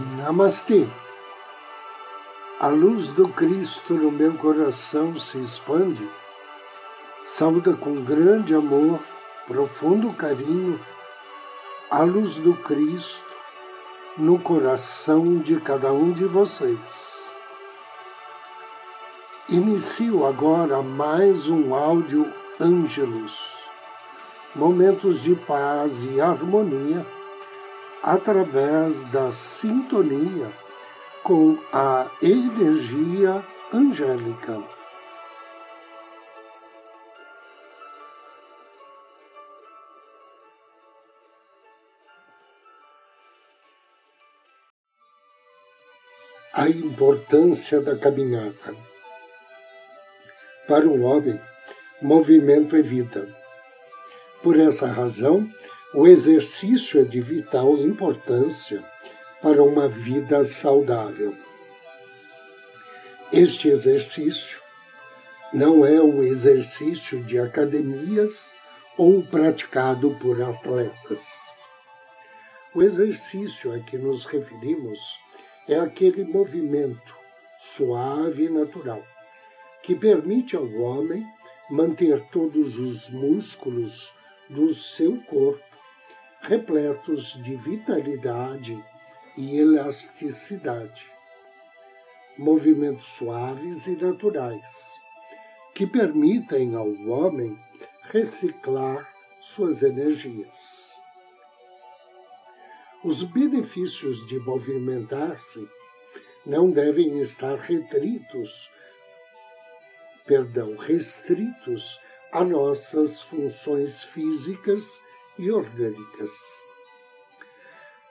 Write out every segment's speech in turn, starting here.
Namastê. A luz do Cristo no meu coração se expande. Saúda com grande amor, profundo carinho, a luz do Cristo no coração de cada um de vocês. Inicio agora mais um áudio Ângelos, momentos de paz e harmonia através da sintonia com a energia angélica. A importância da caminhada. Para o homem, movimento é vida. Por essa razão, o exercício é de vital importância para uma vida saudável. Este exercício não é o exercício de academias ou praticado por atletas. O exercício a que nos referimos é aquele movimento suave e natural que permite ao homem manter todos os músculos do seu corpo repletos de vitalidade e elasticidade. Movimentos suaves e naturais, que permitem ao homem reciclar suas energias. Os benefícios de movimentar-se não devem estar retritos, perdão, restritos a nossas funções físicas e orgânicas.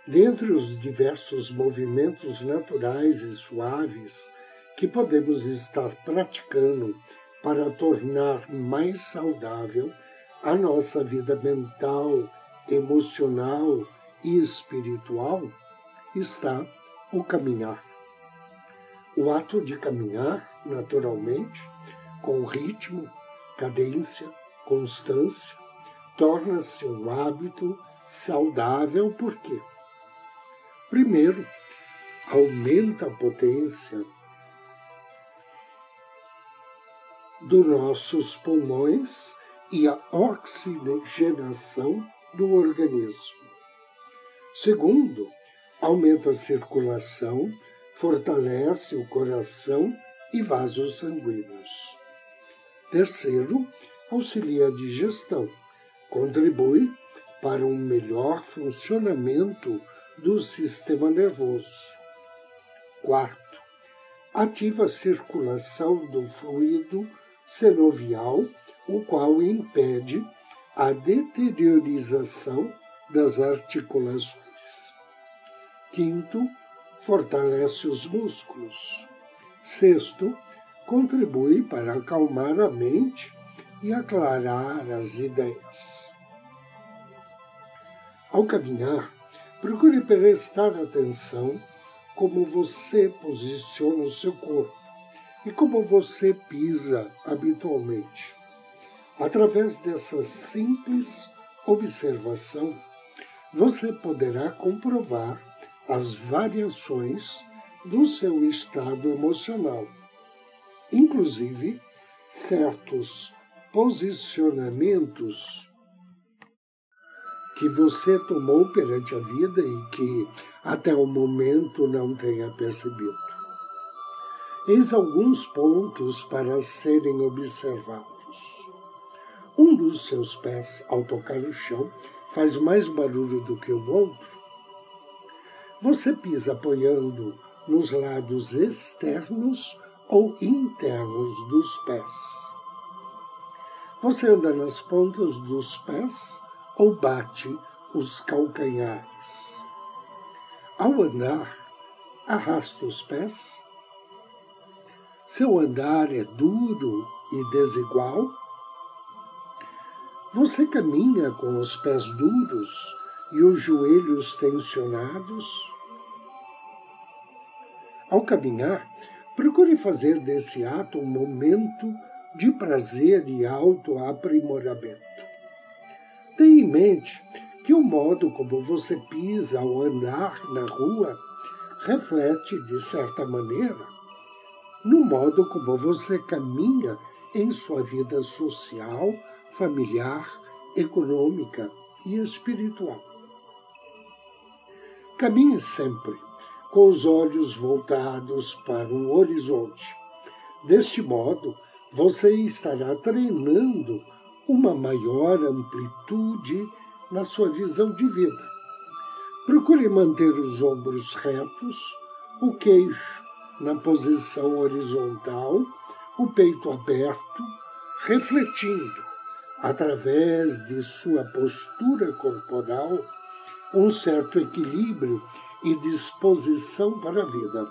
Dentre os diversos movimentos naturais e suaves que podemos estar praticando para tornar mais saudável a nossa vida mental, emocional e espiritual, está o caminhar. O ato de caminhar, naturalmente, com ritmo, cadência, constância, torna-se um hábito saudável, por quê? Primeiro, aumenta a potência dos nossos pulmões e a oxigenação do organismo. Segundo, aumenta a circulação, fortalece o coração e vasos sanguíneos. Terceiro, auxilia a digestão, contribui para um melhor funcionamento do sistema nervoso. Quarto, ativa a circulação do fluido senovial, o qual impede a deteriorização das articulações. Quinto, fortalece os músculos. Sexto, contribui para acalmar a mente e aclarar as ideias. Ao caminhar, procure prestar atenção como você posiciona o seu corpo e como você pisa habitualmente. Através dessa simples observação, você poderá comprovar as variações do seu estado emocional, inclusive certos posicionamentos que você tomou perante a vida e que até o momento não tenha percebido. Eis alguns pontos para serem observados. Um dos seus pés, ao tocar o chão, faz mais barulho do que o outro. Você pisa apoiando nos lados externos ou internos dos pés. Você anda nas pontas dos pés ou bate os calcanhares. Ao andar, arrasta os pés. Seu andar é duro e desigual. Você caminha com os pés duros e os joelhos tensionados. Ao caminhar, procure fazer desse ato um momento de prazer e autoaprimoramento. Tenha em mente que o modo como você pisa ao andar na rua reflete, de certa maneira, no modo como você caminha em sua vida social, familiar, econômica e espiritual. Caminhe sempre com os olhos voltados para o horizonte. Deste modo, você estará treinando uma maior amplitude na sua visão de vida. Procure manter os ombros retos, o queixo na posição horizontal, o peito aberto, refletindo, através de sua postura corporal, um certo equilíbrio e disposição para a vida.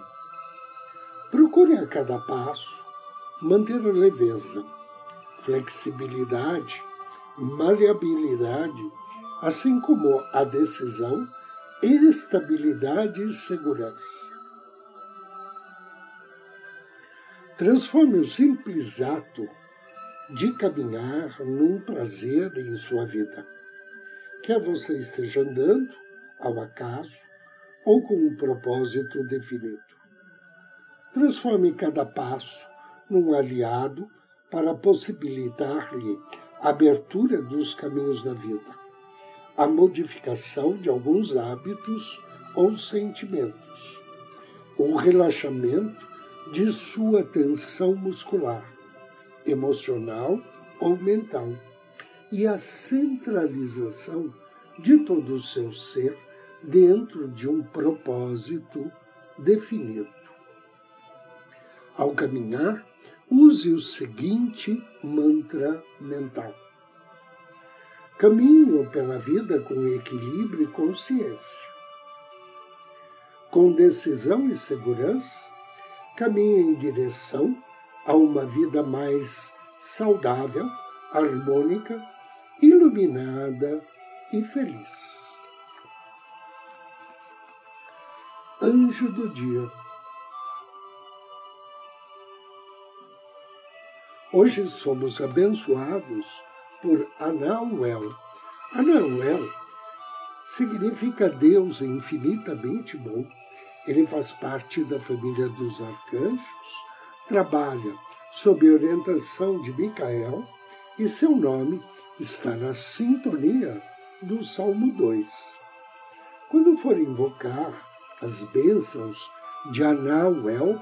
Procure a cada passo manter a leveza, flexibilidade, maleabilidade, assim como a decisão, estabilidade e segurança. Transforme o simples ato de caminhar num prazer em sua vida. Quer você esteja andando ao acaso ou com um propósito definido. Transforme cada passo num aliado para possibilitar-lhe a abertura dos caminhos da vida, a modificação de alguns hábitos ou sentimentos, o relaxamento de sua tensão muscular, emocional ou mental, e a centralização de todo o seu ser dentro de um propósito definido. Ao caminhar, use o seguinte mantra mental. Caminho pela vida com equilíbrio e consciência. Com decisão e segurança, caminha em direção a uma vida mais saudável, harmônica, iluminada e feliz. Anjo do Dia Hoje somos abençoados por Anauel. Anauel significa Deus infinitamente bom ele faz parte da família dos arcanjos, trabalha sob orientação de Micael e seu nome está na sintonia do Salmo 2. Quando for invocar as bênçãos de Anauel,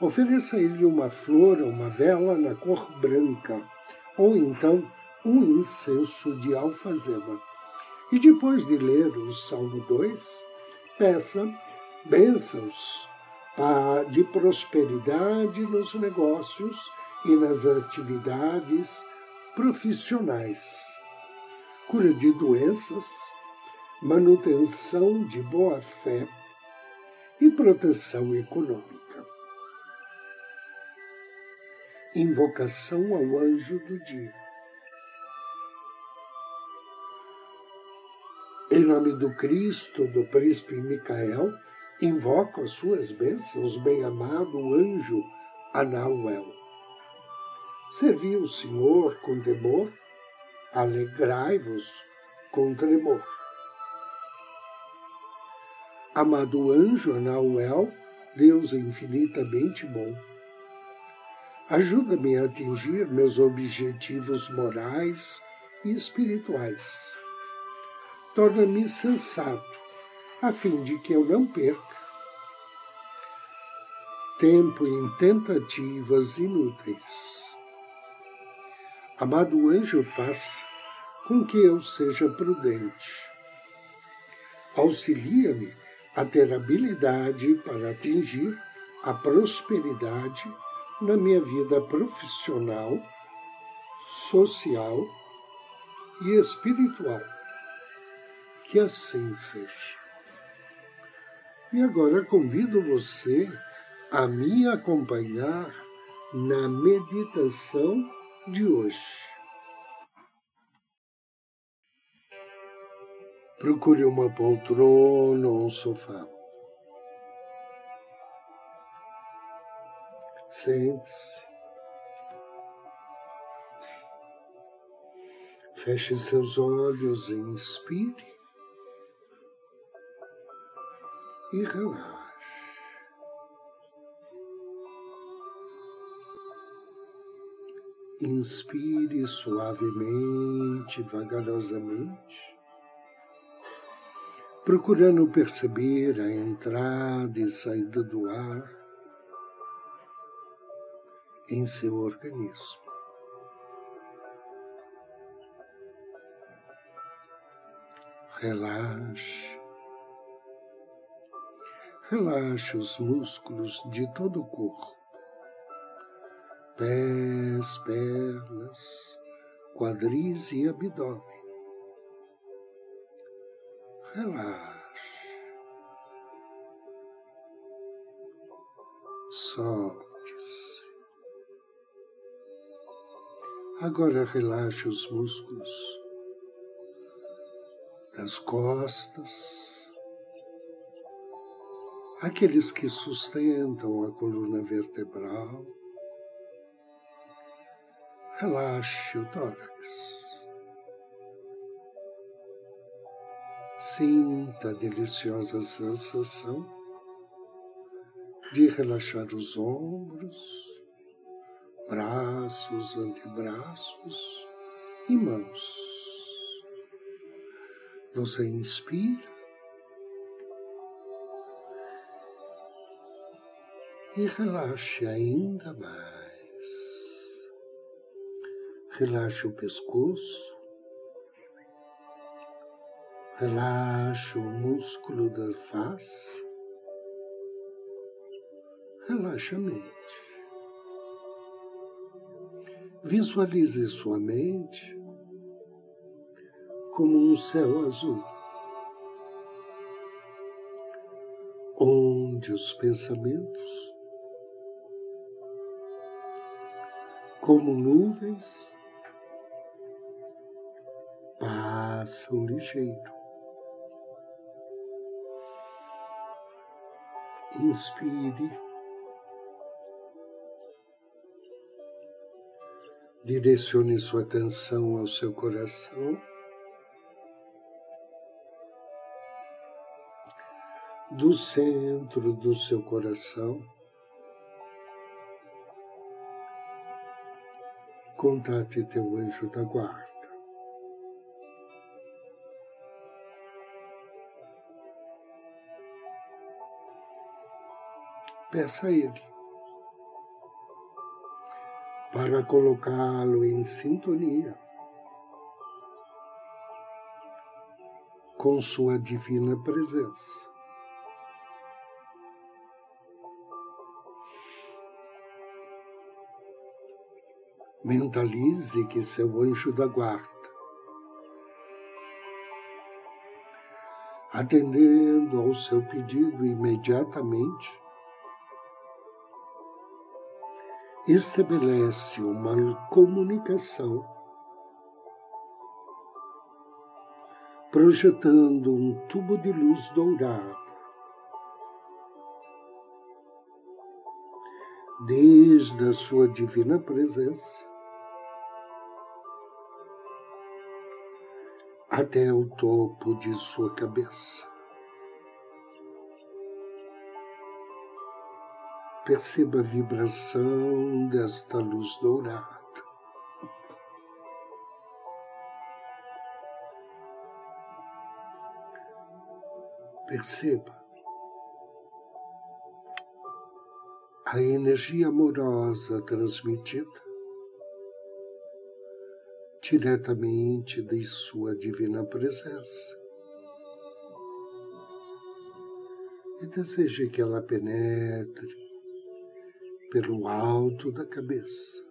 ofereça a ele uma flor ou uma vela na cor branca, ou então um incenso de alfazema. E depois de ler o Salmo 2, peça bênçãos de prosperidade nos negócios e nas atividades profissionais, cura de doenças, manutenção de boa-fé e proteção econômica. Invocação ao anjo do dia. Em nome do Cristo, do príncipe Micael, invoco as suas bênçãos, bem-amado anjo Anauel. Servi o Senhor com temor, alegrai-vos com tremor. Amado anjo Anauel, Deus infinitamente bom, ajuda-me a atingir meus objetivos morais e espirituais. Torna-me sensato a fim de que eu não perca tempo em tentativas inúteis. Amado anjo, faça com que eu seja prudente. Auxilia-me a ter habilidade para atingir a prosperidade na minha vida profissional, social e espiritual. Que assim seja. E agora convido você a me acompanhar na meditação de hoje. Procure uma poltrona ou um sofá. Sente-se. Feche seus olhos e inspire. E relaxe. Inspire suavemente, vagarosamente, procurando perceber a entrada e saída do ar em seu organismo. Relaxe. Relaxe os músculos de todo o corpo pés, pernas, quadris e abdômen. Relaxe. Solte-se. Agora relaxe os músculos das costas, aqueles que sustentam a coluna vertebral Relaxe o tórax. Sinta a deliciosa sensação de relaxar os ombros, braços, antebraços e mãos. Você inspira e relaxe ainda mais. Relaxe o pescoço, relaxe o músculo da face, relaxe a mente. Visualize sua mente como um céu azul, onde os pensamentos, como nuvens, passam ligeiro. Inspire. Direcione sua atenção ao seu coração. Do centro do seu coração, contate teu anjo da guarda. peça a Ele para colocá-lo em sintonia com Sua divina presença. Mentalize que seu anjo da guarda, atendendo ao seu pedido imediatamente, estabelece uma comunicação, projetando um tubo de luz dourado desde a sua divina presença até o topo de sua cabeça. Perceba a vibração desta luz dourada. Perceba a energia amorosa transmitida diretamente de Sua Divina Presença. E deseje que ela penetre pelo alto da cabeça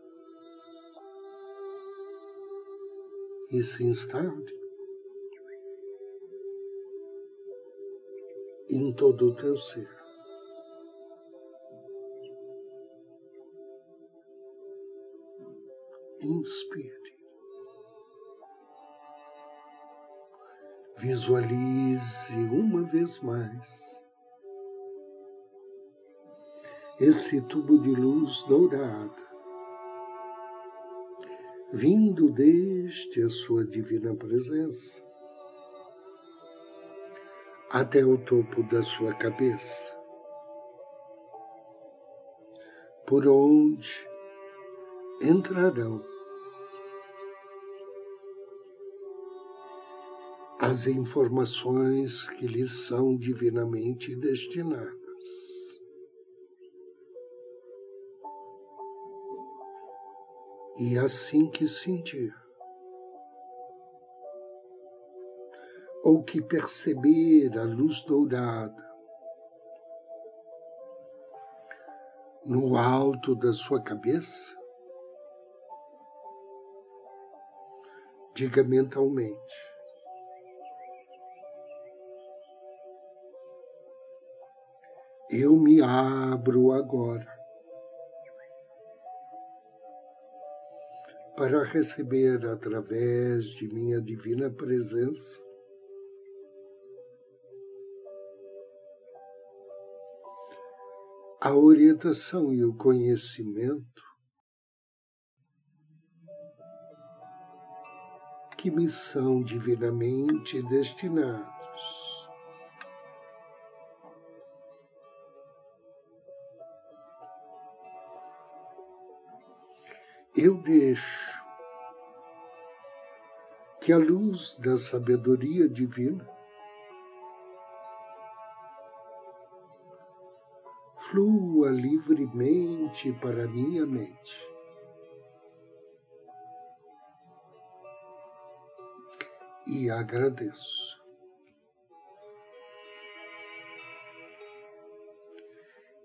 e se instaure em todo o teu ser. Inspire. Visualize uma vez mais esse tubo de luz dourada, vindo desde a sua divina presença até o topo da sua cabeça, por onde entrarão as informações que lhes são divinamente destinadas. E assim que sentir, ou que perceber a luz dourada no alto da sua cabeça, diga mentalmente: Eu me abro agora para receber através de minha divina presença a orientação e o conhecimento que me são divinamente destinados. Eu deixo que a luz da sabedoria divina flua livremente para minha mente. E agradeço.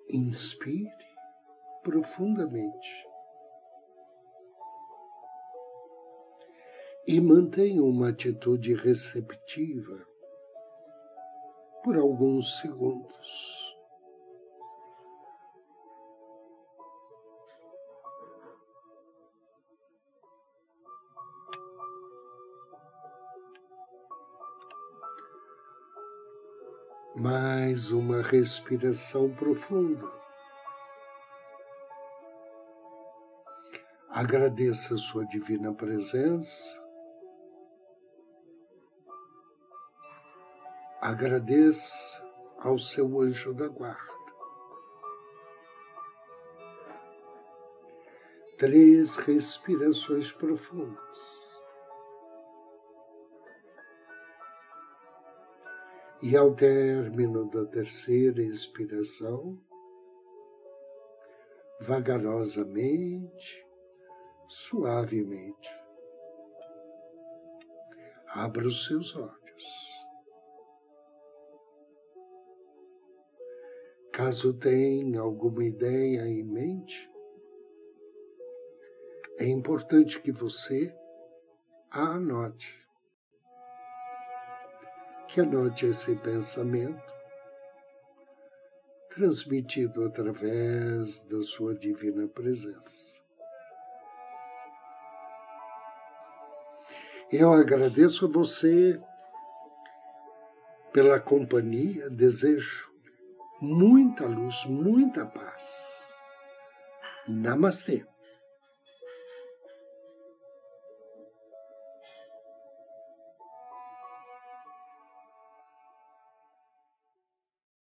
Inspire profundamente. E mantenha uma atitude receptiva por alguns segundos. Mais uma respiração profunda. Agradeça a sua divina presença. Agradeça ao seu anjo da guarda. Três respirações profundas. E ao término da terceira expiração, vagarosamente, suavemente, abra os seus olhos. Caso tenha alguma ideia em mente, é importante que você a anote. Que anote esse pensamento transmitido através da sua divina presença. Eu agradeço a você pela companhia, desejo muita luz, muita paz. Namastê.